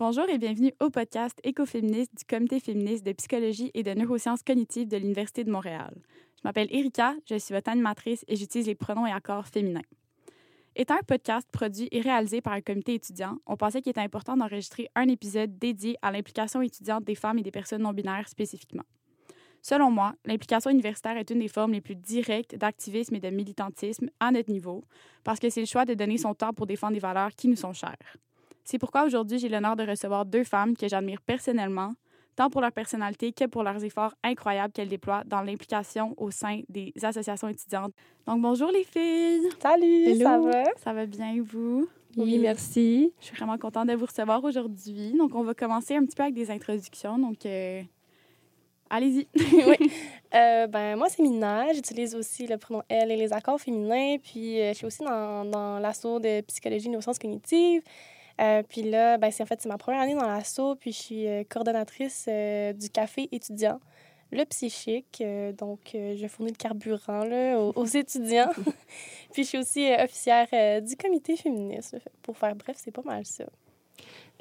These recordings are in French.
Bonjour et bienvenue au podcast écoféministe du Comité féministe de psychologie et de neurosciences cognitives de l'Université de Montréal. Je m'appelle Erika, je suis votre animatrice et j'utilise les pronoms et accords féminins. Étant un podcast produit et réalisé par un comité étudiant, on pensait qu'il était important d'enregistrer un épisode dédié à l'implication étudiante des femmes et des personnes non binaires spécifiquement. Selon moi, l'implication universitaire est une des formes les plus directes d'activisme et de militantisme à notre niveau, parce que c'est le choix de donner son temps pour défendre des valeurs qui nous sont chères. C'est pourquoi aujourd'hui, j'ai l'honneur de recevoir deux femmes que j'admire personnellement, tant pour leur personnalité que pour leurs efforts incroyables qu'elles déploient dans l'implication au sein des associations étudiantes. Donc, bonjour les filles! Salut, ça va? Ça va bien, vous? Oui, merci. Je suis vraiment contente de vous recevoir aujourd'hui. Donc, on va commencer un petit peu avec des introductions. Donc, euh, allez-y. oui. Euh, ben, moi, c'est Mina. J'utilise aussi le pronom elle et les accords féminins. Puis, euh, je suis aussi dans, dans l'assaut de psychologie et neurosciences cognitives. Euh, puis là, ben, c'est en fait c'est ma première année dans l'assaut, puis je suis euh, coordonnatrice euh, du café étudiant, le psychique. donc, je fournis le carburant là, aux, étudiants. puis je suis aussi officière du comité féministe. Pour faire bref, c'est pas mal ça.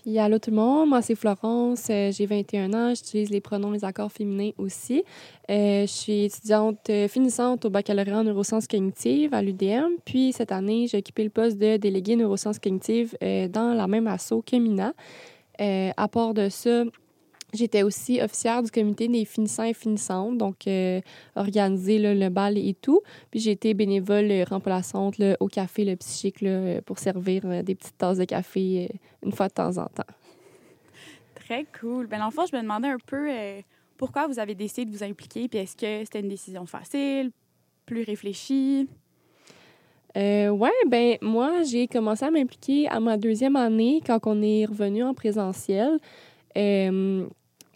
Puis allô tout le monde, moi c'est Florence, euh, j'ai 21 ans, j'utilise les pronoms, les accords féminins aussi. Euh, je suis étudiante euh, finissante au baccalauréat en neurosciences cognitives à l'UDM. Puis cette année, j'ai occupé le poste de déléguée neurosciences cognitives dans la même asso que Mina. à part de ça, J'étais aussi officière du comité des finissants et finissantes, donc euh, organiser le bal et tout. Puis j'ai été bénévole euh, remplaçante au café le psychique là, pour servir euh, des petites tasses de café une fois de temps en temps. Très cool. Ben l'enfant, je me demandais un peu pourquoi vous avez décidé de vous impliquer, puis est-ce que c'était une décision facile, plus réfléchie? Euh, ouais, ben moi, j'ai commencé à m'impliquer à ma deuxième année quand on est revenu en présentiel. Euh,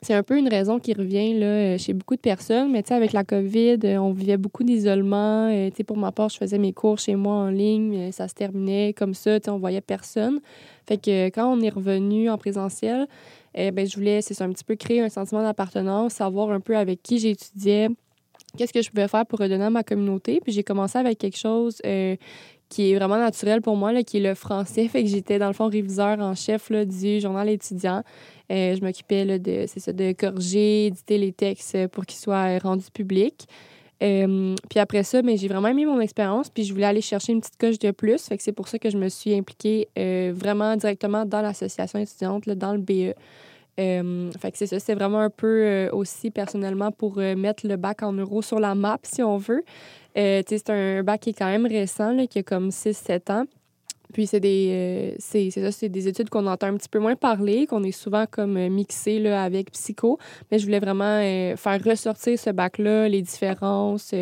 c'est un peu une raison qui revient euh, chez beaucoup de personnes, mais avec la COVID, euh, on vivait beaucoup d'isolement. pour ma part, je faisais mes cours chez moi en ligne, ça se terminait comme ça, on voyait personne. Fait que quand on est revenu en présentiel, ben, je voulais, c'est un petit peu créer un sentiment d'appartenance, savoir un peu avec qui j'étudiais, qu'est-ce que je pouvais faire pour redonner à ma communauté. Puis j'ai commencé avec quelque chose qui est vraiment naturel pour moi, là, qui est le français. Fait que j'étais, dans le fond, réviseur en chef là, du journal étudiant. Euh, je m'occupais de, de corriger, éditer les textes pour qu'ils soient rendus publics. Euh, puis après ça, mais ben, j'ai vraiment aimé mon expérience, puis je voulais aller chercher une petite coche de plus. Fait que c'est pour ça que je me suis impliquée euh, vraiment directement dans l'association étudiante, là, dans le BE. fait que c'est ça, c'est vraiment un peu aussi personnellement pour mettre le bac en euros sur la map, si on veut. C'est un bac qui est quand même récent, là, qui a comme 6-7 ans. Puis c'est des, euh, c'est, ça, c'est des études qu'on entend un petit peu moins parler, qu'on est souvent comme euh, mixé là, avec psycho. Mais je voulais vraiment euh, faire ressortir ce bac-là, les différences,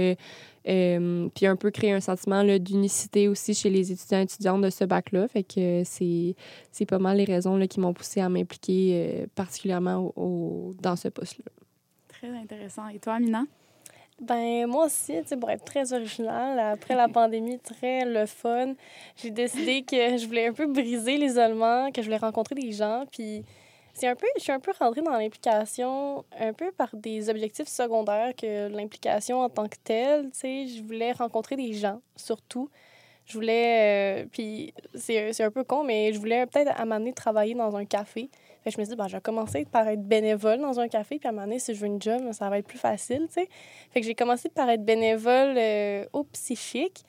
puis un peu créer un sentiment d'unicité aussi chez les étudiants et étudiantes de ce bac-là. Fait que c'est, c'est pas mal les raisons là, qui m'ont poussé à m'impliquer particulièrement au, dans ce poste-là. Très intéressant. Et toi, Amina? Ben moi aussi, tu sais, pour être très original, après la pandémie, très le fun, j'ai décidé que je voulais un peu briser l'isolement, que je voulais rencontrer des gens, puis c'est un peu, je suis un peu rentrée dans l'implication un peu par des objectifs secondaires que l'implication en tant que telle, tu sais, je voulais rencontrer des gens, surtout. Je voulais, euh, puis c'est un peu con, mais je voulais peut-être à un travailler dans un café. Je me suis ben, je vais commencer par être bénévole dans un café, puis à un moment donné, si je veux une job, ça va être plus facile, tu. Fait que j'ai commencé par être bénévole euh, au psychique.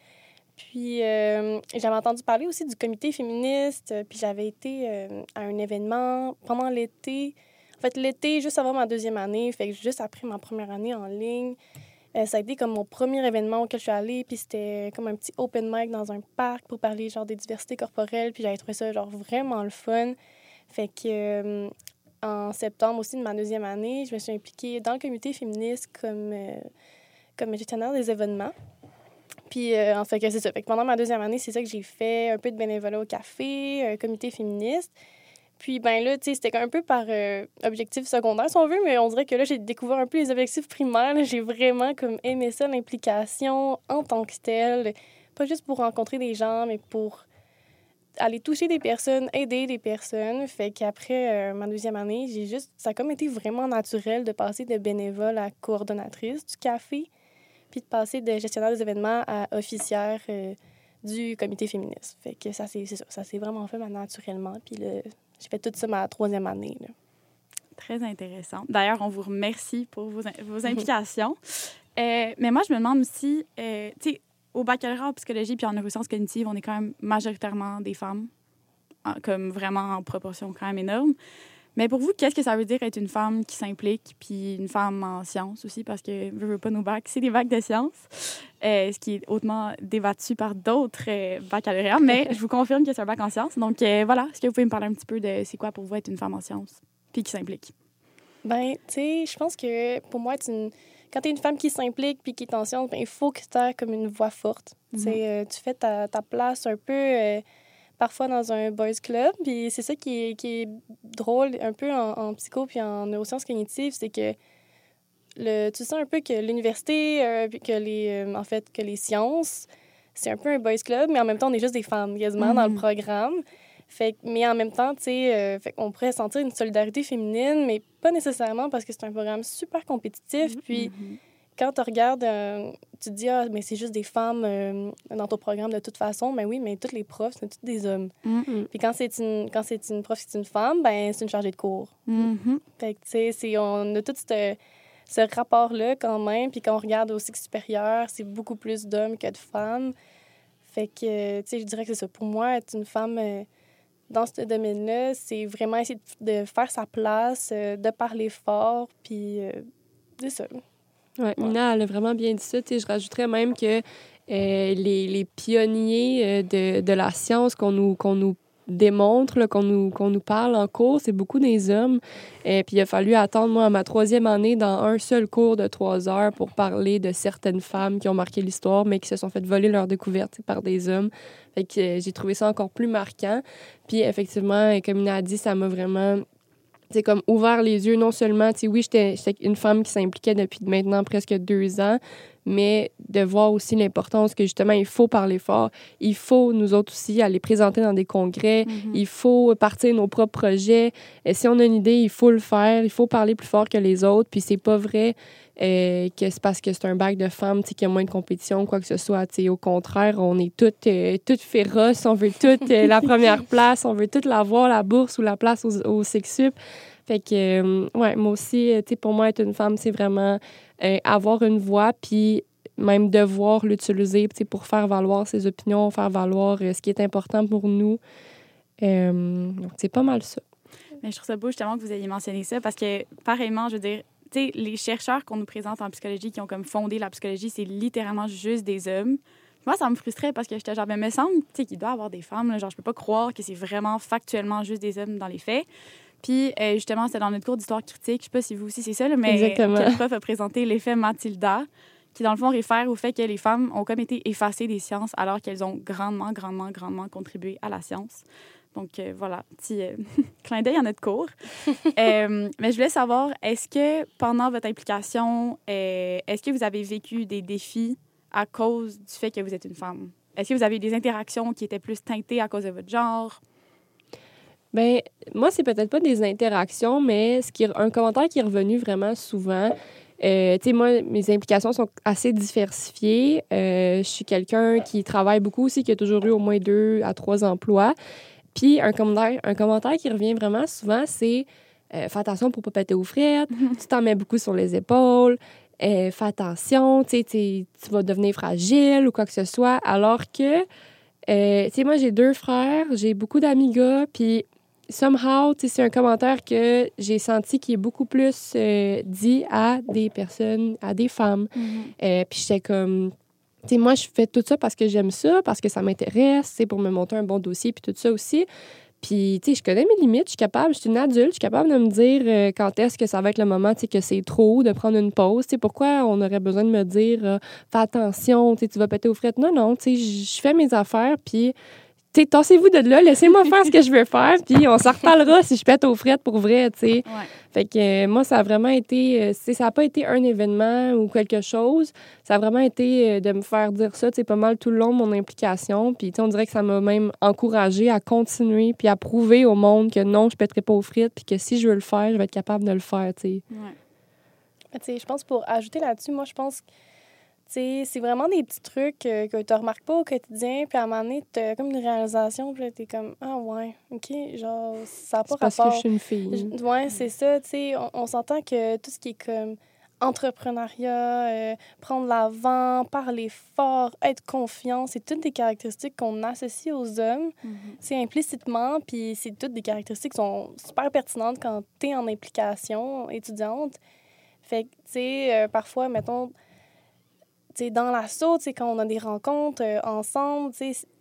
Puis euh, j'avais entendu parler aussi du comité féministe, puis j'avais été euh, à un événement pendant l'été. En fait, l'été, juste avant ma deuxième année, fait que juste après ma première année en ligne, ça a été comme mon premier événement auquel je suis allée, puis c'était comme un petit open mic dans un parc pour parler genre des diversités corporelles, puis j'avais trouvé ça genre vraiment le fun. Fait que euh, en septembre aussi de ma deuxième année, je me suis impliquée dans le comité féministe comme, euh, comme gestionnaire des événements. Puis, euh, en fait, c'est ça. Fait que pendant ma deuxième année, c'est ça que j'ai fait, un peu de bénévolat au café, un comité féministe. Puis, ben là, tu sais, c'était un peu par objectif secondaire, si on veut, mais on dirait que là, j'ai découvert un peu les objectifs primaires. J'ai vraiment comme aimé ça, l'implication en tant que telle. Pas juste pour rencontrer des gens, mais pour aller toucher des personnes, aider des personnes. Fait qu'après euh, ma deuxième année, j'ai juste. Ça a comme été vraiment naturel de passer de bénévole à coordonnatrice du café, puis de passer de gestionnaire des événements à officière euh, du comité féministe. Fait que ça, c'est ça. Ça s'est vraiment fait naturellement. Puis le, j'ai fait tout ça ma troisième année. Là. Très intéressant. D'ailleurs, on vous remercie pour vos, vos implications. Euh, mais moi, je me demande aussi, euh, tu sais, au baccalauréat en psychologie puis en neurosciences cognitives, on est quand même majoritairement des femmes, comme vraiment en proportion quand même énorme. Mais pour vous, qu'est-ce que ça veut dire être une femme qui s'implique, puis une femme en sciences aussi, parce que je veux pas nos bacs, c'est des bacs de sciences, euh, ce qui est hautement débattu par d'autres euh, baccalauréats, mais je vous confirme que c'est un bac en sciences. Donc euh, voilà, est-ce que vous pouvez me parler un petit peu de c'est quoi pour vous être une femme en sciences, puis qui s'implique? Ben, tu sais, je pense que pour moi, une... quand tu es une femme qui s'implique puis qui est en ben, il faut que tu aies comme une voix forte. Mm tu fais ta, ta, place un peu parfois dans un boys club. Puis c'est ça qui est, qui est, drôle un peu en, psycho puis en neurosciences cognitives, c'est que le, tu sens un peu que l'université, euh, que les, euh, en fait, que les sciences, c'est un peu un boys club, mais en même temps, on est juste des femmes quasiment dans le mm-hmm. programme. Fait, mais en même temps, tu sais, euh, on pourrait sentir une solidarité féminine, mais pas nécessairement parce que c'est un programme super compétitif. Mm-hmm. Puis mm-hmm quand tu regardes, euh, tu te dis, ah, mais c'est juste des femmes euh, dans ton programme de toute façon. Mais oui, mais tous les profs, c'est tous des hommes. Puis quand c'est une, quand c'est une prof, c'est une femme, ben c'est une chargée de cours. Fait que, tu sais, on a tout ce, ce rapport-là quand même. Puis quand on regarde au cycle supérieur, c'est beaucoup plus d'hommes que de femmes. Fait que, tu sais, je dirais que c'est ça. Pour moi, être une femme euh, dans ce domaine-là, c'est vraiment essayer de, faire sa place, de parler fort, puis c'est ça. Ouais, Mina, elle a vraiment bien dit ça. Je rajouterais même que euh, les, les, pionniers euh, de, de, la science qu'on nous, qu'on nous démontre, qu'on nous, nous parle en cours, c'est beaucoup des hommes. Et puis il a fallu attendre, moi, à ma troisième année, dans un seul cours de trois heures pour parler de certaines femmes qui ont marqué l'histoire, mais qui se sont fait voler leur découverte par des hommes. Fait que euh, j'ai trouvé ça encore plus marquant. Puis effectivement, comme Mina a dit, ça m'a vraiment c'est comme ouvert les yeux, non seulement, tu oui, j'étais une femme qui s'impliquait depuis maintenant presque deux ans, mais de voir aussi l'importance que justement, il faut parler fort. Il faut, nous autres aussi, aller présenter dans des congrès. Mm-hmm. Il faut partir nos propres projets. Et si on a une idée, il faut le faire. Il faut parler plus fort que les autres. Puis c'est pas vrai euh, que c'est parce que c'est un bac de femmes qu'il y a moins de compétition, quoi que ce soit. au contraire, on est toutes, euh, toutes féroces. On veut toutes euh, la première place. On veut toutes l'avoir, la bourse ou la place au, au Sexup. Fait que, ouais, moi aussi, tu sais, pour moi, être une femme, c'est vraiment avoir une voix, puis même devoir l'utiliser pour faire valoir ses opinions, faire valoir ce qui est important pour nous. donc, c'est pas mal ça. Mais je trouve ça beau justement que vous ayez mentionné ça parce que, pareillement, je veux dire, les chercheurs qu'on nous présente en psychologie qui ont comme fondé la psychologie, c'est littéralement juste des hommes. Moi, ça me frustrait parce que j'étais genre, mais me semble qu'il doit y avoir des femmes. genre, je peux pas croire que c'est vraiment factuellement juste des hommes dans les faits. Puis, euh, justement, c'était dans notre cours d'histoire critique. Je sais pas si vous aussi c'est ça, mais Exactement. le prof a présenté l'effet Matilda, qui, dans le fond, réfère au fait que les femmes ont comme été effacées des sciences alors qu'elles ont grandement, grandement, grandement contribué à la science. Donc euh, voilà, petit euh, clin d'œil à notre cours. Euh, mais je voulais savoir, est-ce que pendant votre implication, est-ce que vous avez vécu des défis à cause du fait que vous êtes une femme? Est-ce que vous avez eu des interactions qui étaient plus teintées à cause de votre genre? Ben moi, c'est peut-être pas des interactions, mais ce qui, un commentaire qui est revenu vraiment souvent, euh, tu sais, moi, mes implications sont assez diversifiées. je suis quelqu'un qui travaille beaucoup aussi, qui a toujours eu au moins deux à trois emplois. Puis un commentaire, un commentaire qui revient vraiment souvent, c'est euh, fais attention pour ne pas péter aux frettes, tu t'en mets beaucoup sur les épaules, euh, fais attention, tu vas devenir fragile ou quoi que ce soit. Alors que, euh, tu sais, moi, j'ai deux frères, j'ai beaucoup d'amis gars, puis somehow, c'est un commentaire que j'ai senti qui est beaucoup plus dit à des personnes, à des femmes. Mm-hmm. puis j'étais comme moi, je fais tout ça parce que j'aime ça, parce que ça m'intéresse, c'est pour me monter un bon dossier, puis tout ça aussi. Puis, tu sais, je connais mes limites, je suis capable, je suis une adulte, je suis capable de me dire euh, quand est-ce que ça va être le moment, tu sais, que c'est trop, de prendre une pause. Tu sais, pourquoi on aurait besoin de me dire, euh, fais attention, tu vas péter aux frettes. Non, non, tu sais, je fais mes affaires, puis sais, tassez-vous de là, laissez-moi faire ce que je veux faire, puis on s'en reparlera si je pète aux frettes pour vrai, tu sais. Fait que euh, moi, ça a vraiment été, euh, ça n'a pas été un événement ou quelque chose, ça a vraiment été euh, de me faire dire ça, tu sais, pas mal tout le long de mon implication, puis tu sais, on dirait que ça m'a même encouragé à continuer, puis à prouver au monde que non, je pèterai pas aux frites, puis que si je veux le faire, je vais être capable de le faire, tu sais. Ouais. Tu sais, je pense pour ajouter là-dessus, moi, je pense sais, c'est vraiment des petits trucs euh, que tu remarques pas au quotidien, puis à un moment donné, tu as comme une réalisation, puis là, tu es comme, ah ouais, OK, genre, ça n'a pas C'est parce rapport. que je suis une fille. Je- Ouais, c'est ça, tu sais, on, on s'entend que tout ce qui est comme entrepreneuriat, euh, prendre l'avant, parler fort, être confiant, c'est toutes des caractéristiques qu'on associe aux hommes, c'est implicitement, puis c'est toutes des caractéristiques qui sont super pertinentes quand tu es en implication étudiante. Fait que, tu sais, euh, parfois, mettons, tu sais, dans l'assaut, quand on a des rencontres euh, ensemble,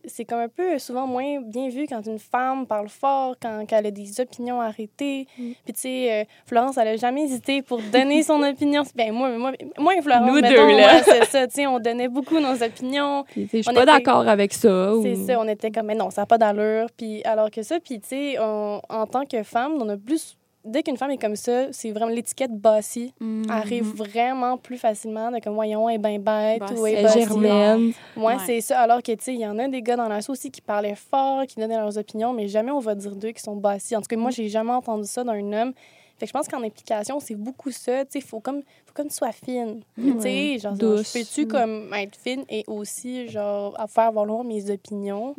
c'est comme un peu souvent moins bien vu quand une femme parle fort, quand, quand elle a des opinions arrêtées. Mm. Puis, tu sais, euh, Florence, elle a jamais hésité pour donner son opinion. Ben, moi, moi, moi et Florence, Nous mettons, deux, là. c'est ça, tu sais, on donnait beaucoup nos opinions. Je suis pas était- d'accord avec ça. ou- C'est ça, on était comme, mais non, ça n'a pas d'allure. Puis alors que ça, puis tu sais, on- en tant que femme, on a plus. Dès qu'une femme est comme ça, c'est vraiment l'étiquette bossy. Mhm. Arrive vraiment plus facilement de comme, voyons, elle est bien bête Bossy. ou elle est germaine. Ouais, Ouais. c'est ça. Alors que, tu sais, il y en a des gars dans l'assaut aussi qui parlaient fort, qui donnaient leurs opinions, mais jamais on va dire d'eux qui sont bossy. En tout cas, moi, j'ai jamais entendu ça d'un homme. Fait que je pense qu'en implication, c'est beaucoup ça. Tu sais, faut comme, faut comme tu sois fine. Mhm. Tu sais, genre, peux-tu comme être fine et aussi, genre, à faire valoir mes opinions?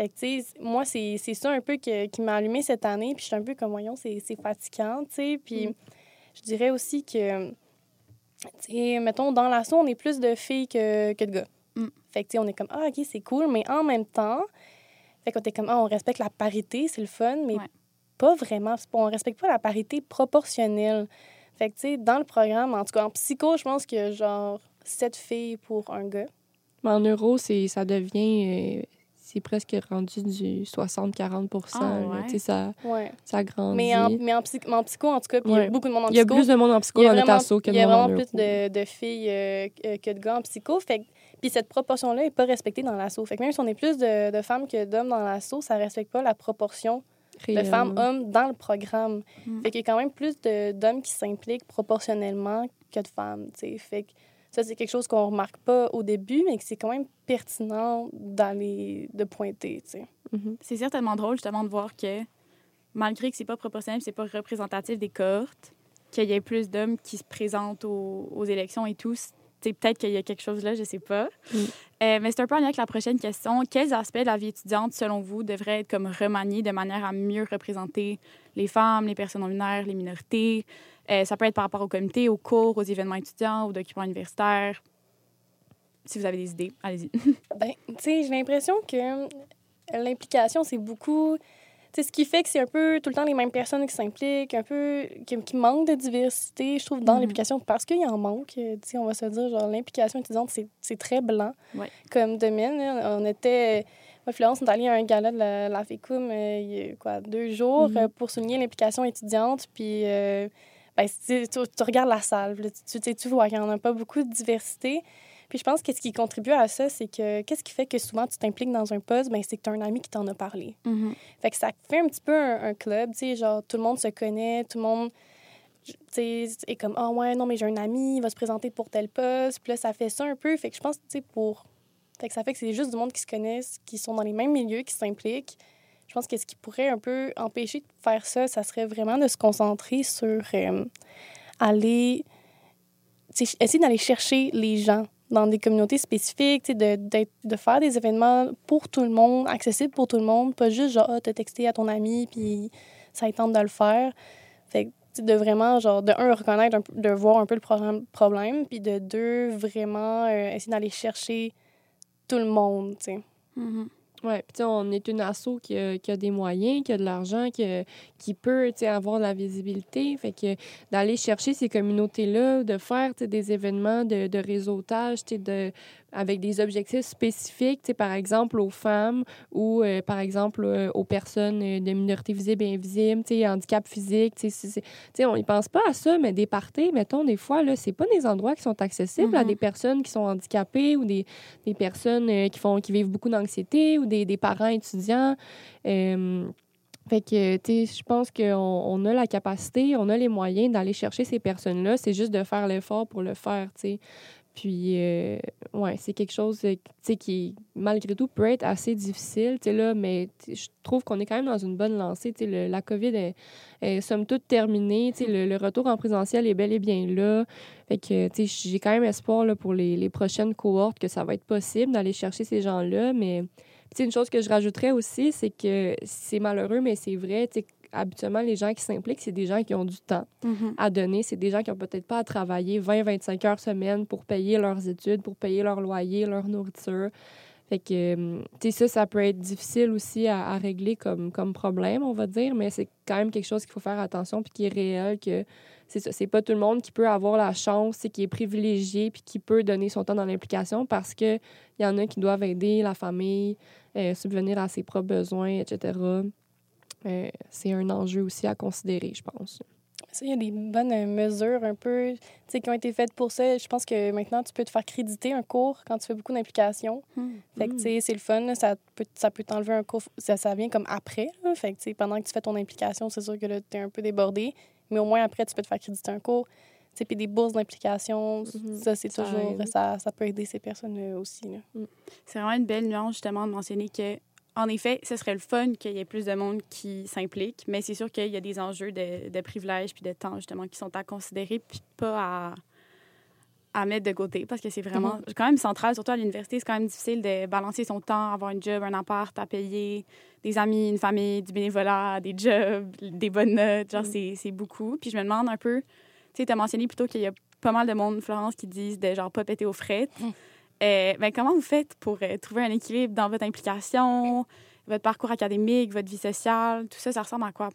Fait que, tu sais, moi, c'est c'est ça un peu que- qui m'a allumé cette année. Puis je suis un peu comme, voyons, c'est c'est fatigant, tu sais. Puis Mm. je dirais aussi que, tu sais, mettons, dans l'assaut, on est plus de filles que, que de gars. Mm. Fait que, tu sais, on est comme, ah, OK, c'est cool. Mais en même temps, fait qu'on est comme, ah, on respecte la parité, c'est le fun, mais Ouais. pas vraiment. On respecte pas la parité proportionnelle. Fait que, tu sais, dans le programme, en tout cas, en psycho, je pense a genre sept filles pour un gars. Mais en euros, c'est, ça devient. C'est presque rendu du 60-40 Ah, ouais. Tu sais, ça, Ouais. ça grandit. Mais en, mais en, psy- en psycho, en tout cas, puis il y a Ouais. beaucoup de monde en Il y a psycho. plus de monde en psycho Il y a dans notre vraiment, asso que de il y a monde en vraiment plus de, de filles euh, que de gars en psycho. Fait, puis cette proportion-là n'est pas respectée dans l'assaut. Fait que même si on est plus de, de femmes que d'hommes dans l'assaut, ça ne respecte pas la proportion de femmes-hommes dans le programme. Mm. Fait qu'il y a quand même plus d'hommes qui s'impliquent proportionnellement que de femmes. tu sais. Fait que ça, c'est quelque chose qu'on remarque pas au début, mais que c'est quand même pertinent d'aller de pointer. tu sais. Mhm. C'est certainement drôle, justement, de voir que, malgré que c'est pas proportionnel, c'est pas représentatif des cohortes, qu'il y ait plus d'hommes qui se présentent aux, aux élections et tout. C'est peut-être qu'il y a quelque chose là, je sais pas. Mm. Euh, mais c'est un peu en lien avec la prochaine question. Quels aspects de la vie étudiante, selon vous, devraient être comme remaniés de manière à mieux représenter les femmes, les personnes non binaires, les minorités? Euh, ça peut être par rapport au comité, aux cours, aux événements étudiants, aux documents universitaires. Si vous avez des idées, allez-y. Ben, tu sais, j'ai l'impression que l'implication, c'est beaucoup. Tu sais, ce qui fait que c'est un peu tout le temps les mêmes personnes qui s'impliquent, un peu. qui, qui manque de diversité, je trouve, dans Mhm. l'implication, parce qu'il y en manque. Tu sais, on va se dire, genre, l'implication étudiante, c'est très blanc Ouais. comme domaine. là. On était. Moi, Florence, on est allé à un gala de la, la FECUM euh, il y a quoi, deux jours Mhm. euh, pour souligner l'implication étudiante. Puis, euh, ben, tu, tu, tu regardes la salle, tu, tu, sais, tu vois qu'il n'y en a pas beaucoup de diversité. Puis je pense que ce qui contribue à ça, c'est que qu'est-ce qui fait que souvent tu t'impliques dans un poste, ben, c'est que tu as un ami qui t'en a parlé. Fait que ça fait un petit peu un, un club, tu sais, genre tout le monde se connaît, tout le monde est comme ah ouais, non mais j'ai un ami, il va se présenter pour tel poste, puis là ça fait ça un peu, fait que je pense tu sais pour fait que ça fait que c'est juste du monde qui se connaissent, qui sont dans les mêmes milieux, qui s'impliquent. Je pense que ce qui pourrait un peu empêcher de faire ça, ça serait vraiment de se concentrer sur euh, aller essayer d'aller chercher les gens dans des communautés spécifiques, de, de faire des événements pour tout le monde, accessibles pour tout le monde, pas juste genre, ah, t'as texté à ton ami, puis ça tente de le faire. Fait que, de vraiment, genre, de un, reconnaître, un de voir un peu le problème, puis de deux, vraiment euh, essayer d'aller chercher tout le monde, tu sais. Puis tu sais, on est une asso qui a, qui a des moyens, qui a de l'argent, qui, qui peut avoir de la visibilité. Fait que d'aller chercher ces communautés-là, de faire des événements de, de réseautage de, avec des objectifs spécifiques, par exemple aux femmes ou euh, par exemple euh, aux personnes euh, de minorités visibles et invisibles, handicap physique. tu sais, c'est- c'est- tu sais, on n'y pense pas à ça, mais des parties, mettons, des fois, là, c'est pas des endroits qui sont accessibles à Mhm. des personnes qui sont handicapées ou des, des personnes qui, font, qui vivent beaucoup d'anxiété ou des, des parents étudiants. Fait que, tu sais, je pense qu'on on a la capacité, on a les moyens d'aller chercher ces personnes-là. C'est juste de faire l'effort pour le faire, tu sais. Puis, euh, ouais, c'est quelque chose euh, qui, malgré tout, peut être assez difficile, là, mais je trouve qu'on est quand même dans une bonne lancée. La COVID est, somme toute terminée. Le, le retour en présentiel est bel et bien là. Fait que, j'ai quand même espoir là, pour les, les prochaines cohortes que ça va être possible d'aller chercher ces gens-là. Mais, une chose que je rajouterais aussi, c'est que c'est malheureux, mais c'est vrai, habituellement, les gens qui s'impliquent, c'est des gens qui ont du temps Mhm. à donner. C'est des gens qui ont peut-être pas à travailler 20-25 heures semaine pour payer leurs études, pour payer leur loyer, leur nourriture. Fait que, euh, tu sais, ça, ça peut être difficile aussi à, à régler comme, comme problème, on va dire, mais c'est quand même quelque chose qu'il faut faire attention puis qui est réel, que c'est ça. C'est pas tout le monde qui peut avoir la chance, c'est qui est privilégié puis qui peut donner son temps dans l'implication parce que il y en a qui doivent aider la famille, euh, subvenir à ses propres besoins, etc. Euh, c'est un enjeu aussi à considérer, je pense. Ça, il y a des bonnes euh, mesures un peu qui ont été faites pour ça. Je pense que maintenant, tu peux te faire créditer un cours quand tu fais beaucoup d'implications. Hmm. Fait que, tu sais, c'est le fun. Ça peut, ça peut t'enlever un cours. Ça, ça vient comme après. là. Fait que, tu sais, pendant que tu fais ton implication, c'est sûr que là, tu es un peu débordé. Mais au moins, après, tu peux te faire créditer un cours. Tu Puis des bourses d'implication, Mhm. ça, c'est toujours. Ça, ça peut aider ces personnes euh, aussi. là. C'est vraiment une belle nuance, justement, de mentionner que, en effet, ce serait le fun qu'il y ait plus de monde qui s'implique, mais c'est sûr qu'il y a des enjeux de, de privilèges puis de temps, justement, qui sont à considérer puis pas à, à mettre de côté parce que c'est vraiment quand même central, surtout à l'université. C'est quand même difficile de balancer son temps, avoir un job, un appart à payer, des amis, une famille, du bénévolat, des jobs, des bonnes notes. Genre, Mm. c'est- c'est beaucoup. Puis je me demande un peu, tu sais, tu as mentionné plutôt qu'il y a pas mal de monde, Florence, qui disent de genre pas péter aux frettes. Euh, ben, comment vous faites pour euh, trouver un équilibre dans votre implication, votre parcours académique, votre vie sociale? Tout ça, ça ressemble à quoi?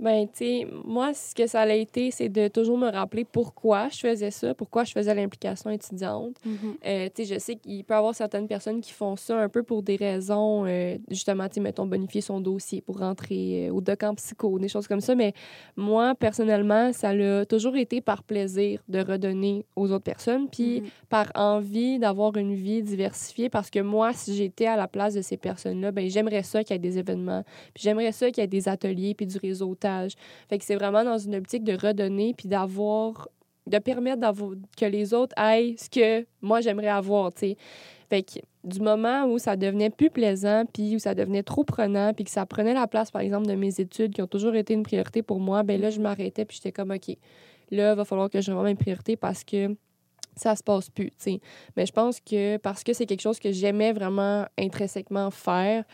Ben, tu sais, moi, ce que ça a été, c'est de toujours me rappeler pourquoi je faisais ça, pourquoi je faisais l'implication étudiante. Euh, tu sais, je sais qu'il peut y avoir certaines personnes qui font ça un peu pour des raisons, euh, justement, tu sais, mettons, bonifier son dossier pour rentrer euh, au doc en psycho, des choses comme ça. Mais moi, personnellement, ça l'a toujours été par plaisir de redonner aux autres personnes, puis Mhm. par envie d'avoir une vie diversifiée, parce que moi, si j'étais à la place de ces personnes-là, ben j'aimerais ça qu'il y ait des événements, puis j'aimerais ça qu'il y ait des ateliers, puis du réseautage. C'est vraiment dans une optique de redonner, puis d'avoir, de permettre que les autres aient ce que moi j'aimerais avoir, du moment où ça devenait plus plaisant, puis où ça devenait trop prenant, puis que ça prenait la place, par exemple, de mes études qui ont toujours été une priorité pour moi, ben là, je m'arrêtais, puis j'étais comme, OK, là, il va falloir que je revoie mes priorités parce que ça se passe plus. Mais je pense que parce que c'est quelque chose que j'aimais vraiment intrinsèquement faire,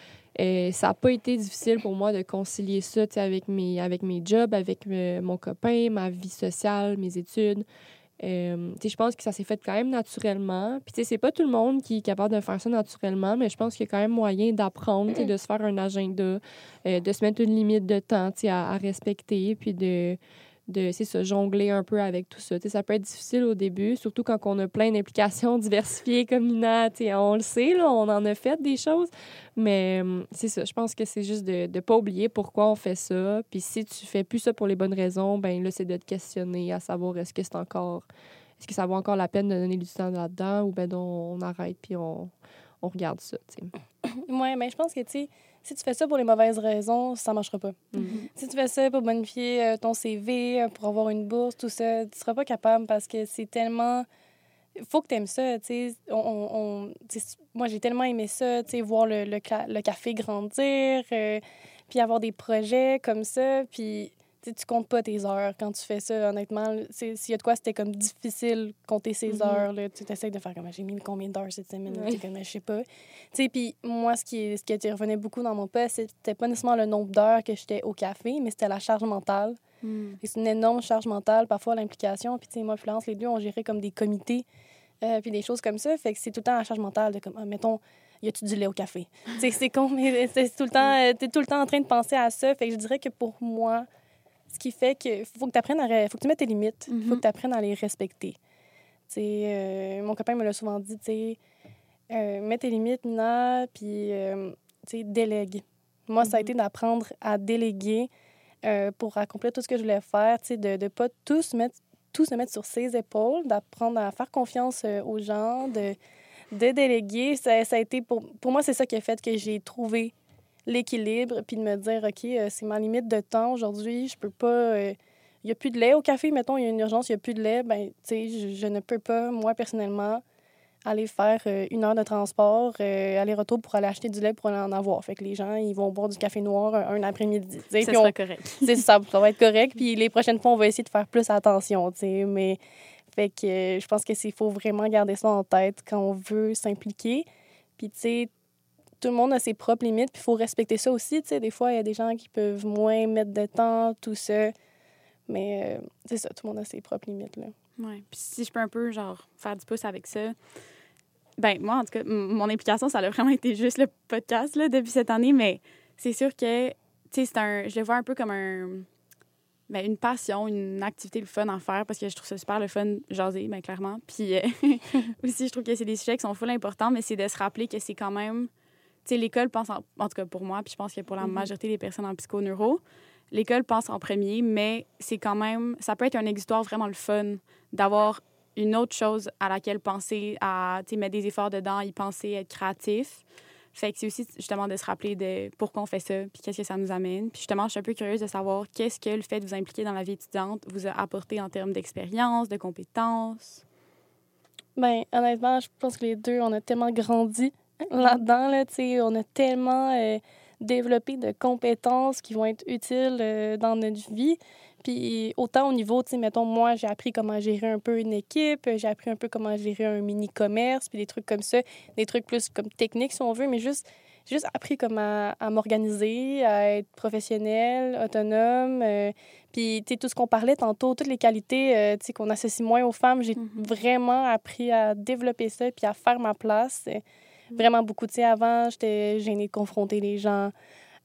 euh, ça n'a pas été difficile pour moi de concilier ça, avec mes, avec mes jobs, avec euh, mon copain, ma vie sociale, mes études. Euh, je pense que ça s'est fait quand même naturellement. Puis, c'est pas tout le monde qui est capable de faire ça naturellement, mais je pense qu'il y a quand même moyen d'apprendre, de se faire un agenda, euh, de se mettre une limite de temps, à, à respecter, puis de, de c'est ça, jongler un peu avec tout ça. Ça peut être difficile au début, surtout quand on a plein d'implications diversifiées comme Nina. On le sait, là, on en a fait des choses, mais hum, c'est ça. Je pense que c'est juste de ne pas oublier pourquoi on fait ça. Puis si tu fais plus ça pour les bonnes raisons, ben là, c'est de te questionner à savoir est-ce que c'est encore... Est-ce que ça vaut encore la peine de donner du temps là-dedans ou ben on arrête puis on, on regarde ça, tu sais. Oui, mais je pense que, tu sais, si tu fais ça pour les mauvaises raisons, ça marchera pas. Mhm. Si tu fais ça pour bonifier euh, ton CV, euh, pour avoir une bourse, tout ça, tu seras pas capable parce que c'est tellement. Il faut que tu aimes ça, tu sais. On, on- Moi, j'ai tellement aimé ça, tu sais, voir le, le café grandir, euh, puis avoir des projets comme ça, puis tu sais, tu comptes pas tes heures quand tu fais ça, honnêtement. S'il y a de quoi, c'était comme difficile compter ses Mhm. heures, là. Tu essaies de faire comme j'ai mis combien d'heures cette semaine, sais, comme je sais pas. Puis moi, ce qui, ce qui revenait beaucoup dans mon poste, c'était pas nécessairement le nombre d'heures que j'étais au café, mais c'était la charge mentale. Hmm. C'est une énorme charge mentale, parfois l'implication. Puis, tu sais, moi, Florence, les deux, on gérait comme des comités, euh, puis des choses comme ça. Fait que c'est tout le temps la charge mentale de comme, ah, mettons, y a-tu du lait au café? c'est con, mais c'est tout le temps, euh, t'es tout le temps en train de penser à ça. Fait que je dirais que pour moi, ce qui fait que faut que tu apprennes à, faut que tu mettes tes limites, faut Mhm. que tu apprennes à les respecter. Euh, mon copain me l'a souvent dit, tu sais, euh, mets tes limites, Nina, puis, euh, tu sais, délègue. Moi, ça a Mhm. été d'apprendre à déléguer euh, pour accomplir tout ce que je voulais faire, tu sais, de ne pas tout se, mettre, tout se mettre sur ses épaules, d'apprendre à faire confiance euh, aux gens, de, de déléguer. Ça, ça a été, pour, pour moi, c'est ça qui a fait que j'ai trouvé l'équilibre, puis de me dire, OK, euh, c'est ma limite de temps aujourd'hui, je peux pas... euh, il n'y a plus de lait au café, mettons, il y a une urgence, il n'y a plus de lait, ben, tu sais, je, je ne peux pas, moi, personnellement, aller faire euh, une heure de transport, euh, aller-retour pour aller acheter du lait pour aller en avoir. Fait que les gens, ils vont boire du café noir un, un après-midi. Ça puis on- sera correct. c'est ça, ça va être correct. Puis les prochaines fois, on va essayer de faire plus attention, tu sais. Mais fait que euh, je pense que c'est faut vraiment garder ça en tête quand on veut s'impliquer. Puis tu sais, tout le monde a ses propres limites, puis il faut respecter ça aussi, tu sais. Des fois, il y a des gens qui peuvent moins mettre de temps, tout ça. Mais euh, c'est ça, tout le monde a ses propres limites, là. Ouais. Puis si je peux un peu, genre, faire du pouce avec ça, ben moi, en tout cas, mon implication, ça a vraiment été juste le podcast, là, depuis cette année, mais c'est sûr que, tu sais, c'est un... Je le vois un peu comme un... Ben, une passion, une activité le fun à faire parce que je trouve ça super le fun jaser, ben clairement. Puis euh, aussi, je trouve que c'est des sujets qui sont full importants, mais c'est de se rappeler que c'est quand même... Sais, l'école pense, en, en tout cas pour moi, puis je pense que pour la Mhm. majorité des personnes en psychoneuro, l'école pense en premier, mais c'est quand même... Ça peut être un exutoire vraiment le fun d'avoir une autre chose à laquelle penser, à mettre des efforts dedans, y penser, être créatif. Fait que c'est aussi justement de se rappeler de pourquoi on fait ça, puis qu'est-ce que ça nous amène. Puis justement, je suis un peu curieuse de savoir qu'est-ce que le fait de vous impliquer dans la vie étudiante vous a apporté en termes d'expérience, de compétences. Ben, honnêtement, je pense que les deux, on a tellement grandi là-dedans, là, on a tellement euh, développé de compétences qui vont être utiles euh, dans notre vie. Puis autant au niveau, tu sais, mettons, moi, j'ai appris comment gérer un peu une équipe, j'ai appris un peu comment gérer un mini-commerce, puis des trucs comme ça, des trucs plus comme techniques, si on veut, mais juste, j'ai juste appris comment à m'organiser, à être professionnel, autonome, euh, puis, tu sais, tout ce qu'on parlait tantôt, toutes les qualités, euh, tu sais, qu'on associe moins aux femmes, j'ai Mhm. vraiment appris à développer ça puis à faire ma place. Vraiment beaucoup. Tu sais, avant, j'étais gênée de confronter les gens.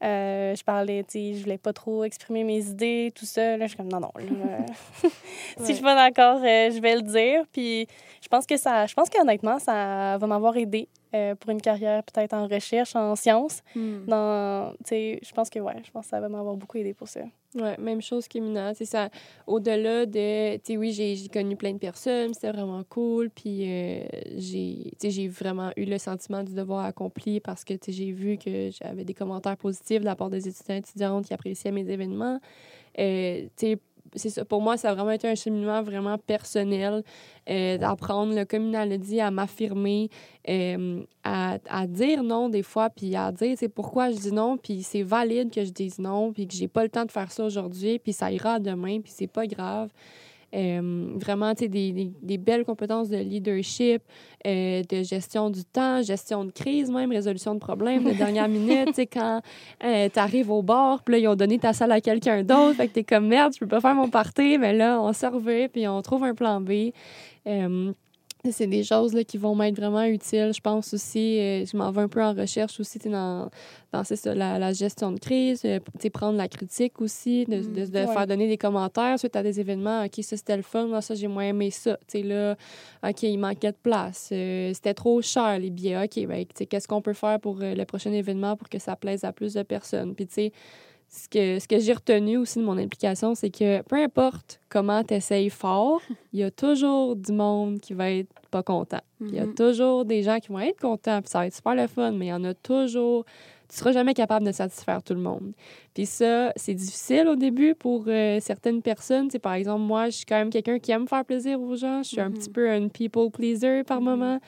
Euh, je parlais, tu sais, je voulais pas trop exprimer mes idées, tout ça. Là, je suis comme, non, non. là, euh, si je suis pas d'accord, euh, je vais le dire. Puis, je pense que ça, je pense qu'honnêtement, ça va m'avoir aidé euh, pour une carrière peut-être en recherche, en sciences. Dans, sais, je pense que, ouais, je pense que ça va m'avoir beaucoup aidé pour ça. Ouais, même chose qu'Emina. C'est ça. Au-delà de, tu sais, oui, j'ai connu plein de personnes, c'était vraiment cool. Puis euh, j'ai, vraiment eu le sentiment du devoir accompli parce que, tu j'ai vu que j'avais des commentaires positifs de la part des étudiants et étudiantes qui appréciaient mes événements. Euh, tu sais, c'est ça. Pour moi, ça a vraiment été un cheminement vraiment personnel euh, d'apprendre, là, comme Ina l'a dit, à m'affirmer, euh, à, à dire non des fois, puis à dire c'est pourquoi je dis non, puis c'est valide que je dise non, puis que j'ai pas le temps de faire ça aujourd'hui, puis ça ira demain, puis c'est pas grave. Euh, vraiment, tu sais, des, des, des belles compétences de leadership, euh, de gestion du temps, gestion de crise même, résolution de problèmes de dernière minute. Tu sais, quand tu arrives au bar, puis là, ils ont donné ta salle à quelqu'un d'autre, fait que t'es comme merde, je peux pas faire mon party, mais là, on se puis on trouve un plan B. C'est des choses là, qui vont m'être vraiment utiles. Je pense aussi, euh, je m'en vais un peu en recherche aussi dans, dans ça, la, la gestion de crise, euh, prendre la critique aussi, de, de, de ouais. faire donner des commentaires suite à des événements. OK, ça c'était le fun, moi ça j'ai moins aimé ça. Tu sais, là, OK, il manquait de place. Euh, c'était trop cher les billets. OK, ben, qu'est-ce qu'on peut faire pour euh, le prochain événement pour que ça plaise à plus de personnes? Puis tu sais, ce que, ce que j'ai retenu aussi de mon implication, c'est que peu importe comment tu essayes fort, il y a toujours du monde qui va être pas content. Il y a Mhm. toujours des gens qui vont être contents, puis ça va être super le fun, mais il y en a toujours. Tu seras jamais capable de satisfaire tout le monde. Puis ça, c'est difficile au début pour euh, certaines personnes. Par exemple, moi, je suis quand même quelqu'un qui aime faire plaisir aux gens. Je suis un Mhm. petit peu un people pleaser par Mhm. moment.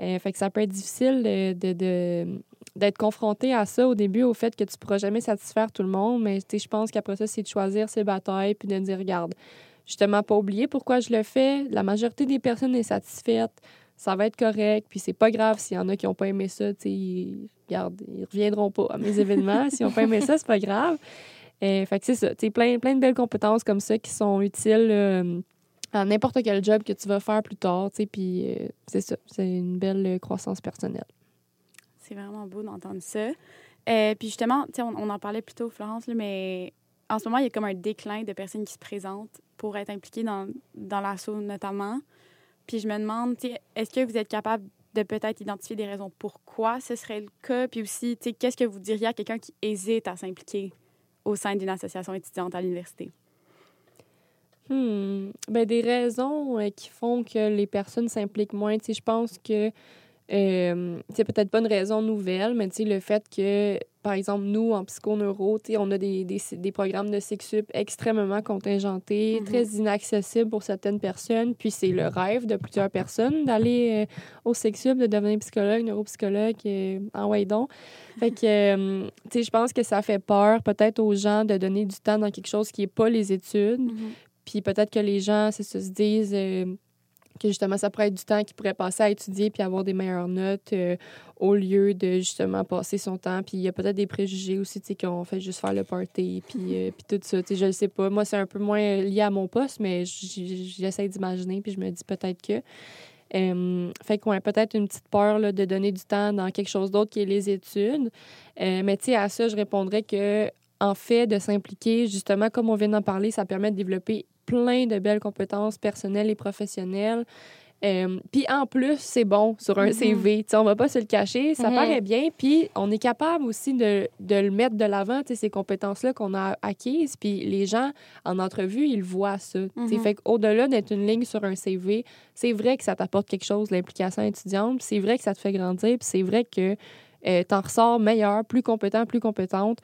Euh, fait que ça peut être difficile de, de- de- d'être confronté à ça au début, au fait que tu pourras jamais satisfaire tout le monde. Mais je pense qu'après ça, c'est de choisir ses batailles puis de dire, regarde, justement, pas oublier pourquoi je le fais. La majorité des personnes est satisfaite. Ça va être correct. Puis c'est pas grave s'il y en a qui n'ont pas aimé ça. Ils, regarde, ils reviendront pas à mes événements. S'ils n'ont pas aimé ça, c'est pas grave. Euh, fait que c'est ça. Tu sais, plein, plein de belles compétences comme ça qui sont utiles. euh, à n'importe quel job que tu vas faire plus tard, tu sais, puis euh, c'est ça, c'est une belle croissance personnelle. C'est vraiment beau d'entendre ça. Euh, puis justement, on, on en parlait plus tôt, Florence, là, mais en ce moment, il y a comme un déclin de personnes qui se présentent pour être impliquées dans, dans l'assaut notamment. Puis je me demande, est-ce que vous êtes capable de peut-être identifier des raisons pourquoi ce serait le cas? Puis aussi, qu'est-ce que vous diriez à quelqu'un qui hésite à s'impliquer au sein d'une association étudiante à l'université? Hmm. Ben, des raisons euh, qui font que les personnes s'impliquent moins, je pense que Euh, c'est peut-être pas une raison nouvelle, mais le fait que, par exemple, nous, en psychoneuro, on a des, des, des, programmes de sexup extrêmement contingentés, mm-hmm. très inaccessibles pour certaines personnes. Puis c'est le rêve de plusieurs personnes d'aller euh, au sexup, de devenir psychologue, neuropsychologue, euh, en Waydon. Fait que, euh, je pense que ça fait peur peut-être aux gens de donner du temps dans quelque chose qui n'est pas les études. Mm-hmm. Puis peut-être que les gens se disent que justement, ça pourrait être du temps qu'il pourrait passer à étudier puis avoir des meilleures notes euh, au lieu de justement passer son temps. Puis il y a peut-être des préjugés aussi, tu sais, qu'on fait juste faire le party puis, euh, puis tout ça. Tu sais, je ne sais pas. Moi, c'est un peu moins lié à mon poste, mais j'essaie d'imaginer puis je me dis peut-être que. Euh, fait qu'on peut-être une petite peur là, de donner du temps dans quelque chose d'autre qui est les études. mais tu sais, à ça, je répondrais que en fait, de s'impliquer, justement, comme on vient d'en parler, ça permet de développer plein de belles compétences personnelles et professionnelles. Euh, puis en plus, c'est bon sur un mm-hmm. CV. On va pas se le cacher, ça mm-hmm. paraît bien. Puis on est capable aussi de, de le mettre de l'avant, ces compétences-là qu'on a acquises. Puis les gens, en entrevue, ils voient ça. Mm-hmm. Fait qu'au-delà d'être une ligne sur un CV, c'est vrai que ça t'apporte quelque chose, l'implication étudiante. C'est vrai que ça te fait grandir. Puis c'est vrai que euh, t'en ressors meilleur, plus compétent, plus compétente.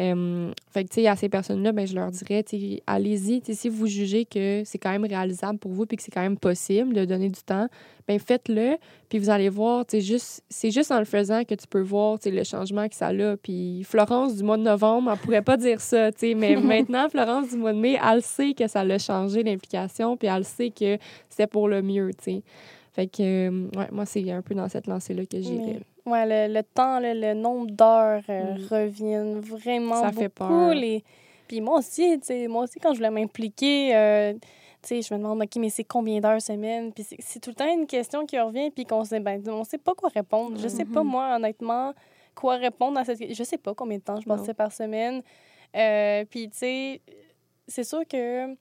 Euh, fait que, tu sais, à ces personnes-là, ben, je leur dirais, allez-y. Si vous jugez que c'est quand même réalisable pour vous puis que c'est quand même possible de donner du temps, ben faites-le. Puis vous allez voir, juste, c'est juste en le faisant que tu peux voir le changement que ça a. Puis Florence du mois de novembre, elle pourrait pas dire ça, mais maintenant, Florence du mois de mai, elle sait que ça l'a changé l'implication, puis elle sait que c'est pour le mieux, tu Fait que, euh, ouais, moi, c'est un peu dans cette lancée-là que j'irais. Ouais, le, le temps, le nombre d'heures euh, mm. reviennent vraiment Ça fait peur. Les... Puis moi aussi, moi aussi, quand je voulais m'impliquer, euh, sais, je me demande, OK, mais c'est combien d'heures semaine? Puis c'est tout le temps une question qui revient, puis qu'on sait, ben, on sait pas quoi répondre. Je sais pas, mm-hmm. moi, honnêtement, quoi répondre à cette Je sais pas combien de temps je passais par semaine. Euh, puis, tu sais, c'est sûr que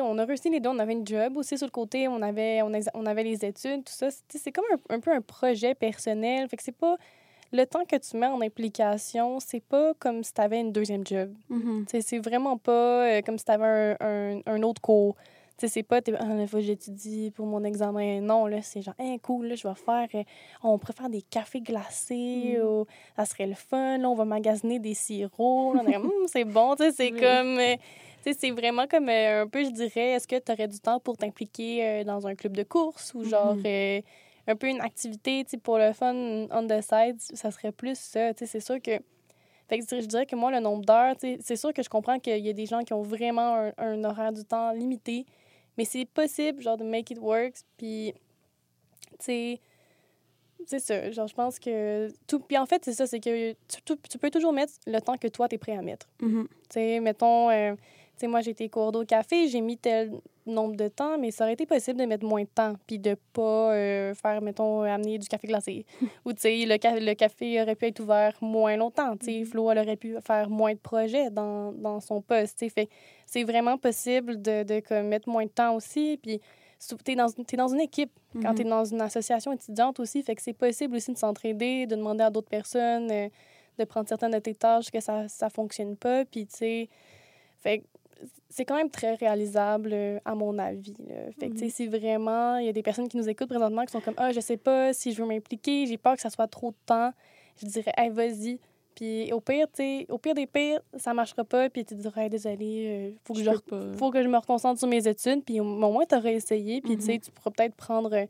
on a réussi les deux. On avait une job aussi sur le côté. On avait, on, avait les études, tout ça. C'est comme un, peu un projet personnel. Fait que c'est pas... Le temps que tu mets en implication, c'est pas comme si tu avais une deuxième job. Mm-hmm. C'est vraiment pas euh, comme si tu avais un, un, autre cours. c'est pas, ah, la fois j'étudie pour mon examen. Non, là, c'est genre, hey, cool, là, je vais faire, euh, on faire des cafés glacés, mm. ou, ça serait le fun, là, on va magasiner des sirops. Hum, c'est bon, tu sais, c'est comme. Euh, c'est vraiment comme euh, un peu, je dirais, est-ce que tu aurais du temps pour t'impliquer euh, dans un club de course ou genre mhm. euh, un peu une activité pour le fun on the side, ça serait plus ça. C'est sûr que. Fait que je dirais que moi, le nombre d'heures, c'est sûr que je comprends qu'il y a des gens qui ont vraiment un, horaire du temps limité, mais c'est possible, genre, de make it work. Puis, tu sais, c'est ça. Genre, je pense que tout. Puis en fait, c'est ça, c'est que tu, tu, peux toujours mettre le temps que toi, tu es prêt à mettre. Mhm. Tu sais, mettons sais, moi, j'ai été cours d'eau café, j'ai mis tel nombre de temps, mais ça aurait été possible de mettre moins de temps, puis de pas euh, faire, mettons, amener du café glacé. Ou, tu sais, le, le, café aurait pu être ouvert moins longtemps. Tu sais, mm-hmm. Flo, elle aurait pu faire moins de projets dans, dans son poste. Tu sais, c'est vraiment possible de, de comme, mettre moins de temps aussi. Puis, tu es dans, es dans une équipe quand tu es mm-hmm. dans une association étudiante aussi. Fait que c'est possible aussi de s'entraider, de demander à d'autres personnes euh, de prendre certaines de tes tâches que ça ne fonctionne pas. Puis, tu sais, fait c'est quand même très réalisable, euh, à mon avis. Fait que, si vraiment, il y a des personnes qui nous écoutent présentement qui sont comme, ah, je sais pas si je veux m'impliquer, j'ai peur que ça soit trop de temps, je dirais, hey, vas-y. Puis au pire, tu au pire des pires, ça marchera pas, puis tu dirais, désolé, euh, faut, que je, faut que je me reconcentre sur mes études, puis au, moins, tu aurais essayé, puis tu sais, mm-hmm. tu pourras peut-être prendre euh,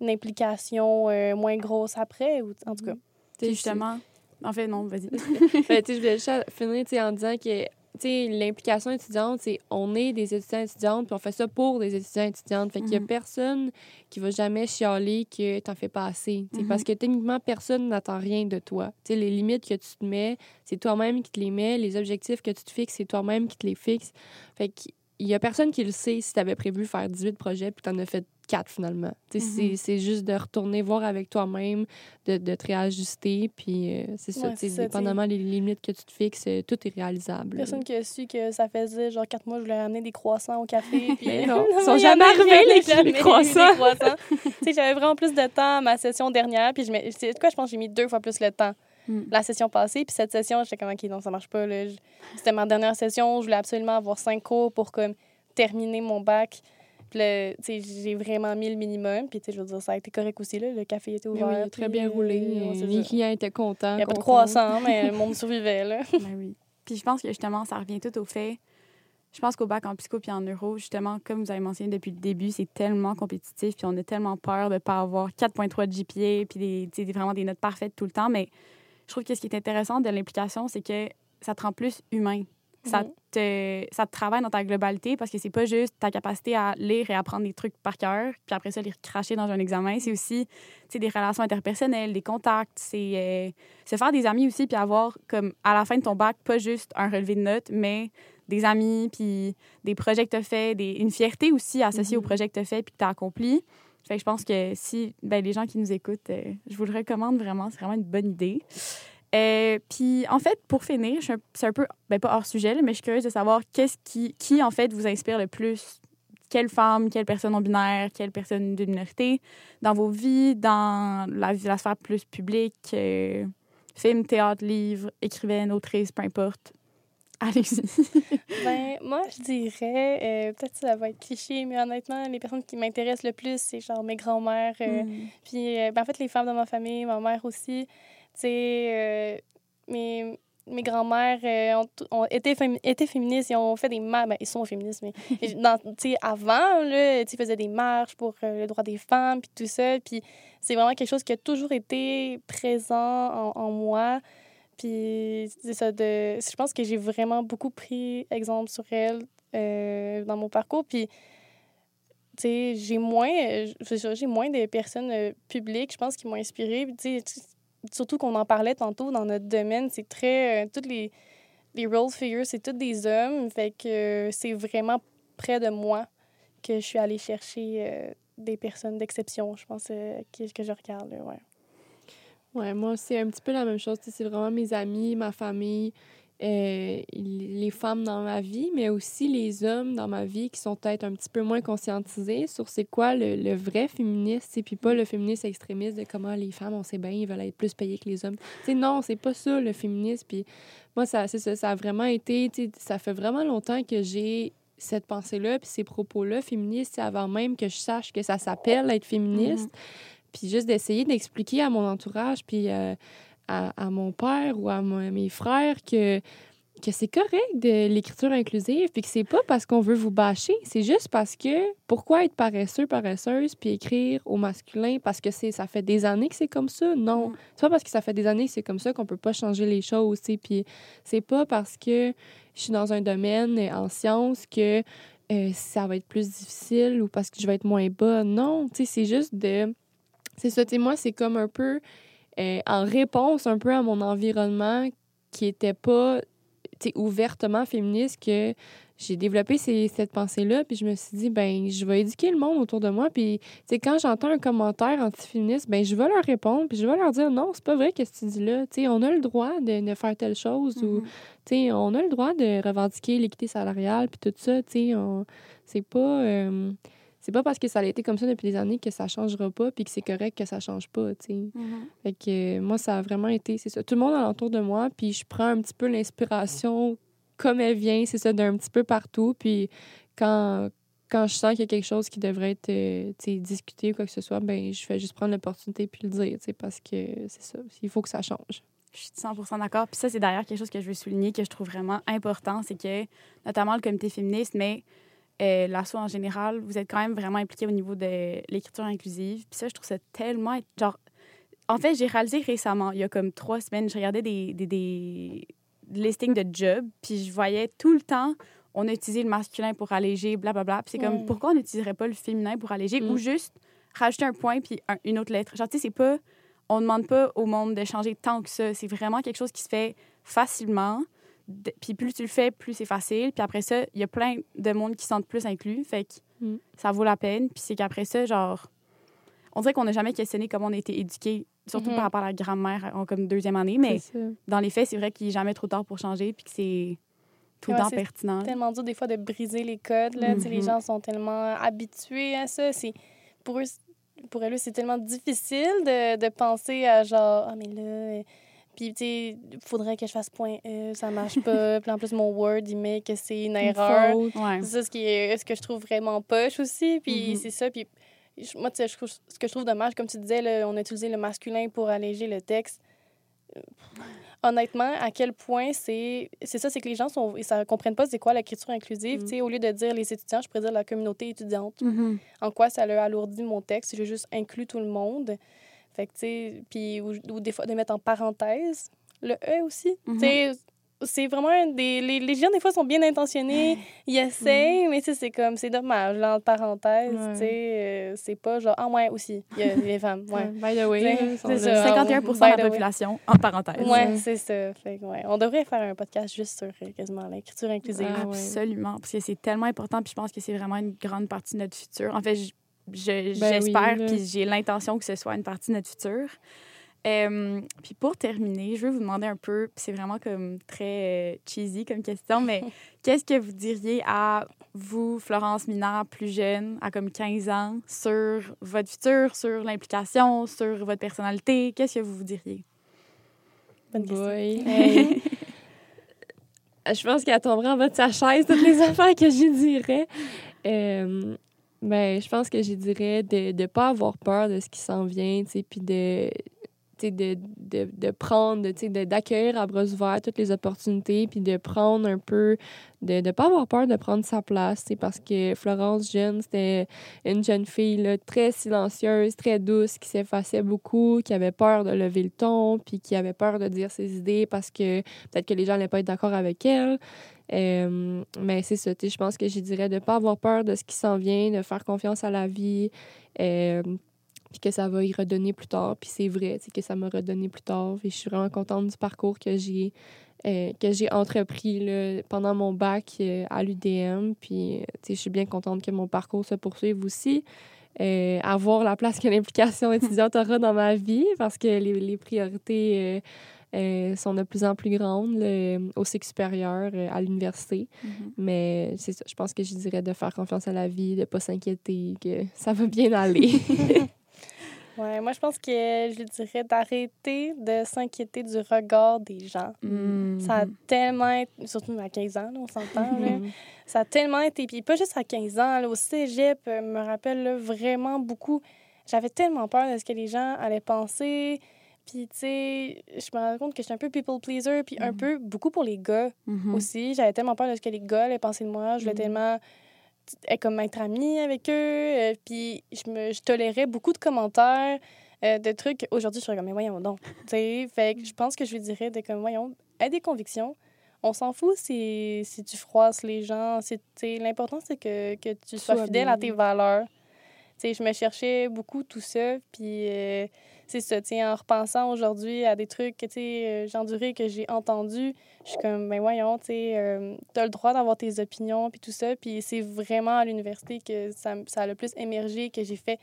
une implication moins grosse après, ou en tout cas. justement. En fait, non, vas-y. ben, je voulais juste finir en disant que l'implication étudiante, c'est on est des étudiants étudiantes, puis on fait ça pour des étudiants étudiantes. Fait qu'il y a mhm. personne qui va jamais chialer que t'en fais pas assez. Parce mhm. que techniquement, personne n'attend rien de toi. sais les limites que tu te mets, c'est toi-même qui te les mets. Les objectifs que tu te fixes, c'est toi-même qui te les fixes. Fait qu'il y a personne qui le sait si tu avais prévu faire 18 projets, puis tu en as fait quatre finalement. Mm-hmm. C'est juste de retourner voir avec toi-même, de, de, te réajuster, puis euh, c'est ça, dépendamment des limites que tu te fixes, euh, tout est réalisable. Personne qui a su que ça faisait genre quatre mois, je voulais amener des croissants au café. Puis, non, ils sont jamais arrivés les, les, croissants. croissants. J'avais vraiment plus de temps à ma session dernière, puis je quoi, je pense que j'ai mis deux fois plus le temps. Mm. La session passée, puis cette session, j'étais comme, OK, non, ça marche pas. C'était ma dernière session, je voulais absolument avoir cinq cours pour comme, terminer mon bac Puis là, j'ai vraiment mis le minimum. Puis, je veux dire, ça a été correct aussi, là. Le café était ouvert. oui, très puis, bien roulé. euh, les ça. clients étaient contents. Il n'y a pas de croissant, mais le monde survivait, là. Ben oui. Puis je pense que justement, ça revient tout au fait. Je pense qu'au bac en psycho puis en neuro, justement, comme vous avez mentionné depuis le début, c'est tellement compétitif puis on a tellement peur de ne pas avoir 4.3 de GPA puis des- vraiment des notes parfaites tout le temps. Mais je trouve que ce qui est intéressant de l'implication, c'est que ça te rend plus humain. Ça te, ça te travaille dans ta globalité parce que c'est pas juste ta capacité à lire et apprendre des trucs par cœur, puis après ça, les cracher dans un examen. C'est aussi des relations interpersonnelles, des contacts, c'est euh, se faire des amis aussi, puis avoir, comme à la fin de ton bac, pas juste un relevé de notes, mais des amis, puis des projets que tu as fait, des, une fierté aussi associée Mhm. au projet que tu as fait puis que tu as accompli. Fait que je pense que si ben, les gens qui nous écoutent, euh, je vous le recommande vraiment. C'est vraiment une bonne idée. Euh, puis en fait, pour finir, c'est un peu, ben pas hors sujet, là, mais je suis curieuse de savoir qu'est-ce qui, qui en fait vous inspire le plus? Quelle femme, quelle personne non binaire, quelle personne d'une minorité dans vos vies, dans la, la sphère plus publique, euh, film, théâtre, livre, écrivaine, autrice, peu importe. Allez-y. Ben, moi, je dirais, euh, peut-être que ça va être cliché, mais honnêtement, les personnes qui m'intéressent le plus, c'est genre mes grands-mères. euh, Mm. Puis, euh, ben, en fait, les femmes de ma famille, ma mère aussi. Tu sais, euh, mes, mes grands-mères euh, ont, été, fémi- été féministes, ils ont fait des marches. Ben, ils sont féministes, mais dans- avant, là, ils faisaient des marches pour euh, le droit des femmes, puis tout ça. Puis, c'est vraiment quelque chose qui a toujours été présent en, en moi. Puis, c'est ça, de, je pense que j'ai vraiment beaucoup pris exemple sur elle euh, dans mon parcours. Puis, tu sais, j'ai moins, j'ai moins de personnes euh, publiques, je pense, qui m'ont inspirée. Tu sais, surtout qu'on en parlait tantôt dans notre domaine, c'est très. euh, toutes les, les role figures, c'est tous des hommes. Fait que euh, c'est vraiment près de moi que je suis allée chercher euh, des personnes d'exception, je pense, que, que je regarde. là, ouais. Ouais, moi, c'est un petit peu la même chose. C'est vraiment mes amis, ma famille, euh, les femmes dans ma vie, mais aussi les hommes dans ma vie qui sont peut-être un petit peu moins conscientisés sur c'est quoi le, le vrai féministe, et puis pas le féministe extrémiste de comment les femmes, on sait bien, ils veulent être plus payées que les hommes. Tu sais, non, c'est pas ça le féminisme. Puis moi, ça, c'est ça, ça a vraiment été, ça fait vraiment longtemps que j'ai cette pensée-là, puis ces propos-là féministes, avant même que je sache que ça s'appelle être féministe. Puis juste d'essayer d'expliquer à mon entourage, puis euh, à, à mon père ou à mes frères que, que c'est correct de l'écriture inclusive, puis que c'est pas parce qu'on veut vous bâcher, c'est juste parce que pourquoi être paresseux, paresseuse, puis écrire au masculin parce que c'est ça fait des années que c'est comme ça? Non. Mm. C'est pas parce que ça fait des années que c'est comme ça qu'on peut pas changer les choses. Puis c'est pas parce que je suis dans un domaine en sciences que euh, ça va être plus difficile ou parce que je vais être moins bonne. Non, tu sais, c'est juste de... C'est ça, tu sais, moi, c'est comme un peu euh, en réponse un peu à mon environnement qui était pas, ouvertement féministe que j'ai développé ces- cette pensée-là, puis je me suis dit, ben, je vais éduquer le monde autour de moi, puis, quand j'entends un commentaire antiféministe, ben, je vais leur répondre, puis je vais leur dire, non, c'est pas vrai, qu'est-ce que tu dis là, on a le droit de, de faire telle chose, ou, Mhm. sais, on a le droit de revendiquer l'équité salariale, puis tout ça, c'est pas... euh, c'est pas parce que ça a été comme ça depuis des années que ça changera pas puis que c'est correct que ça change pas, tu sais. Mhm. Fait que euh, moi, ça a vraiment été, c'est ça, tout le monde alentour de moi, puis je prends un petit peu l'inspiration comme elle vient, c'est ça, d'un petit peu partout, puis quand, quand je sens qu'il y a quelque chose qui devrait être, euh, discuté ou quoi que ce soit, ben je fais juste prendre l'opportunité puis le dire, tu sais, parce que c'est ça, il faut que ça change. Je suis 100% d'accord. Puis ça, c'est d'ailleurs quelque chose que je veux souligner, que je trouve vraiment important, c'est que, notamment le comité féministe, mais euh, l'ASSO en général, vous êtes quand même vraiment impliqué au niveau de l'écriture inclusive. Puis ça, je trouve ça tellement... Genre, en fait, j'ai réalisé récemment, il y a comme trois semaines, je regardais des, des, des listings de jobs, puis je voyais tout le temps, on a utilisé le masculin pour alléger, blablabla. Puis c'est comme, pourquoi on n'utiliserait pas le féminin pour alléger? Mm. ou juste rajouter un point puis un- une autre lettre? Genre, tu sais, c'est pas... On ne demande pas au monde de changer tant que ça. C'est vraiment quelque chose qui se fait facilement. De- Puis plus tu le fais, plus c'est facile. Puis après ça, il y a plein de monde qui se sentent plus inclus. Fait que Mm. ça vaut la peine. Puis c'est qu'après ça, genre, on dirait qu'on n'a jamais questionné comment on a été éduqué, surtout Mhm. par rapport à la grammaire en comme deuxième année. Mais C'est dans les faits, c'est vrai qu'il n'est jamais trop tard pour changer. Puis que c'est tout le temps c'est pertinent. tellement dur des fois de briser les codes. Là. Les Mhm. gens sont tellement habitués à ça. C'est pour eux, pour eux c'est tellement difficile de, de penser à genre, ah, mais là. Puis, tu sais, faudrait que je fasse point E, ça marche pas. Puis en plus, mon Word, il met que c'est une erreur. Ouais. C'est ça ce, qui est, ce que je trouve vraiment poche aussi. Puis Mhm. c'est ça. Puis moi, tu sais, ce que je trouve dommage, comme tu disais, là, on a utilisé le masculin pour alléger le texte. Euh, Honnêtement, à quel point c'est. C'est ça, c'est que les gens sont, ils ne comprennent pas c'est quoi l'écriture inclusive. Tu sais, Au lieu de dire les étudiants, je pourrais dire la communauté étudiante. Mhm. En quoi ça a alourdi mon texte. J'ai juste inclus tout le monde. Fait que, tu sais, puis, ou, ou des fois de mettre en parenthèse le E aussi. Mhm. Tu sais, c'est vraiment des. Les, les gens, des fois, sont bien intentionnés, ils essayent, mais tu sais, c'est comme, c'est dommage, là, entre parenthèses, Ouais. tu sais, euh, c'est pas genre, ah, ouais, aussi, il y a les femmes, ouais. By the way, C'est- ça. 51 de la way. population, en parenthèse. Ouais, c'est ça. Fait que, ouais. On devrait faire un podcast juste sur euh, quasiment l'écriture inclusive. Ah, ouais. Absolument, parce que c'est tellement important, puis je pense que c'est vraiment une grande partie de notre futur. En fait, je- je- Ben j'espère, oui, là. puis j'ai l'intention que ce soit une partie de notre futur. Euh, puis pour terminer, je veux vous demander un peu, puis c'est vraiment comme très euh, cheesy comme question, mais qu'est-ce que vous diriez à vous, Florence Minard, plus jeune, à comme 15 ans, sur votre futur, sur l'implication, sur votre personnalité? Qu'est-ce que vous vous diriez? Bonne question. Boy. Hey. je pense qu'elle tomberait en bas de sa chaise, toutes les affaires que j'y dirais. Euh, ben, je pense que j'y dirais de ne pas avoir peur de ce qui s'en vient, puis de, de, de, de prendre, d'accueillir à bras ouverts toutes les opportunités, puis de prendre un peu, de ne pas avoir peur de prendre sa place, parce que Florence Jeune, c'était une jeune fille là, très silencieuse, très douce, qui s'effaçait beaucoup, qui avait peur de lever le ton, puis qui avait peur de dire ses idées parce que peut-être que les gens n'allaient pas être d'accord avec elle. Euh, mais c'est ça, je pense que je dirais de ne pas avoir peur de ce qui s'en vient, de faire confiance à la vie, euh, puis que ça va y redonner plus tard. Puis c'est vrai, que ça m'a redonné plus tard. Et je suis vraiment contente du parcours que j'ai euh, entrepris là, pendant mon bac à l'UDM. Puis, je suis bien contente que mon parcours se poursuive aussi. Avoir la place que l'implication étudiante aura dans ma vie parce que les, priorités sont de plus en plus grandes là, au cycle supérieur, euh, à l'université. Mais c'est ça, je pense que je dirais de faire confiance à la vie, de ne pas s'inquiéter, que ça va bien aller. Ouais, moi, je pense que je dirais d'arrêter de s'inquiéter du regard des gens. Mhm. Ça a tellement été, surtout à 15 ans, là, on s'entend. Mhm. Ça a tellement été, puis pas juste à 15 ans, là, au cégep, euh, me rappelle là, vraiment beaucoup. J'avais tellement peur de ce que les gens allaient penser. Puis, tu sais, je me rends compte que j'étais un peu people pleaser, puis un Mhm. peu, beaucoup pour les gars Mhm. aussi. J'avais tellement peur de ce que les gars allaient penser de moi. Je voulais Mhm. tellement être comme être amie avec eux. euh, puis, je, me, je tolérais beaucoup de commentaires, euh, de trucs. Aujourd'hui, je suis comme, mais voyons donc. Tu sais, fait que je pense que je lui dirais de comme, voyons, aie des convictions. On s'en fout si, si tu froisses les gens. C'est- tu sais, L'important, c'est que, que tu sois Sois fidèle bien. à tes valeurs. Tu sais, je me cherchais beaucoup tout ça. Puis euh, c'est ça, en repensant aujourd'hui à des trucs que sais, euh, j'ai enduré, que j'ai entendu, je suis comme, ben voyons, tu sais, euh, t'as le droit d'avoir tes opinions, puis tout ça. Puis c'est vraiment à l'université que ça, ça a le plus émergé, que j'ai fait,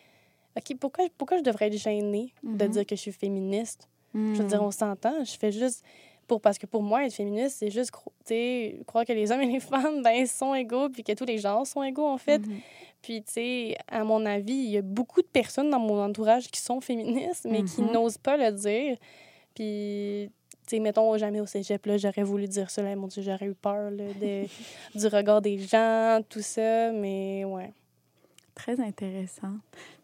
OK, pourquoi, pourquoi je devrais être gênée de Mhm. dire que je suis féministe? Je veux dire, on s'entend, je fais juste... Pour, parce que pour moi, être féministe, c'est juste croire que les hommes et les femmes ben, sont égaux, puis que tous les genres sont égaux, en fait. Mhm. Puis, tu sais, à mon avis, il y a beaucoup de personnes dans mon entourage qui sont féministes, mais qui Mhm. n'osent pas le dire. Puis, tu sais, mettons, jamais au cégep, là, j'aurais voulu dire ça, là, mon Dieu, j'aurais eu peur là, de, du regard des gens, tout ça, mais ouais. Très intéressant.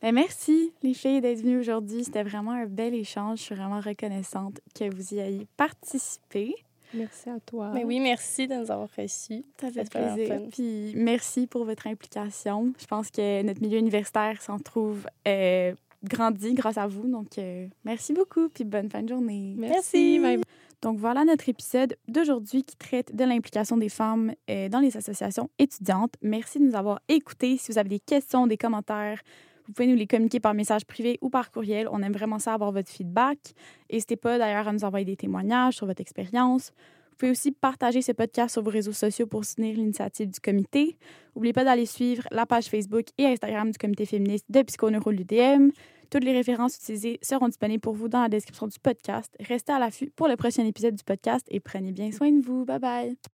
Ben, merci, les filles, d'être venues aujourd'hui. C'était vraiment un bel échange. Je suis vraiment reconnaissante que vous y ayez participé. Merci à toi. Mais oui, merci de nous avoir reçus. Ça fait plaisir. Puis merci pour votre implication. Je pense que notre milieu universitaire s'en trouve euh, grandi grâce à vous. Donc, euh, merci beaucoup. Puis bonne fin de journée. Merci. Donc voilà notre épisode d'aujourd'hui qui traite de l'implication des femmes euh, dans les associations étudiantes. Merci de nous avoir écoutés. Si vous avez des questions, des commentaires, vous pouvez nous les communiquer par message privé ou par courriel. On aime vraiment ça avoir votre feedback. N'hésitez pas d'ailleurs à nous envoyer des témoignages sur votre expérience. Vous pouvez aussi partager ce podcast sur vos réseaux sociaux pour soutenir l'initiative du comité. N'oubliez pas d'aller suivre la page Facebook et Instagram du comité féministe de Psychoneuro l'UDM. Toutes les références utilisées seront disponibles pour vous dans la description du podcast. Restez à l'affût pour le prochain épisode du podcast et prenez bien soin de vous. Bye bye.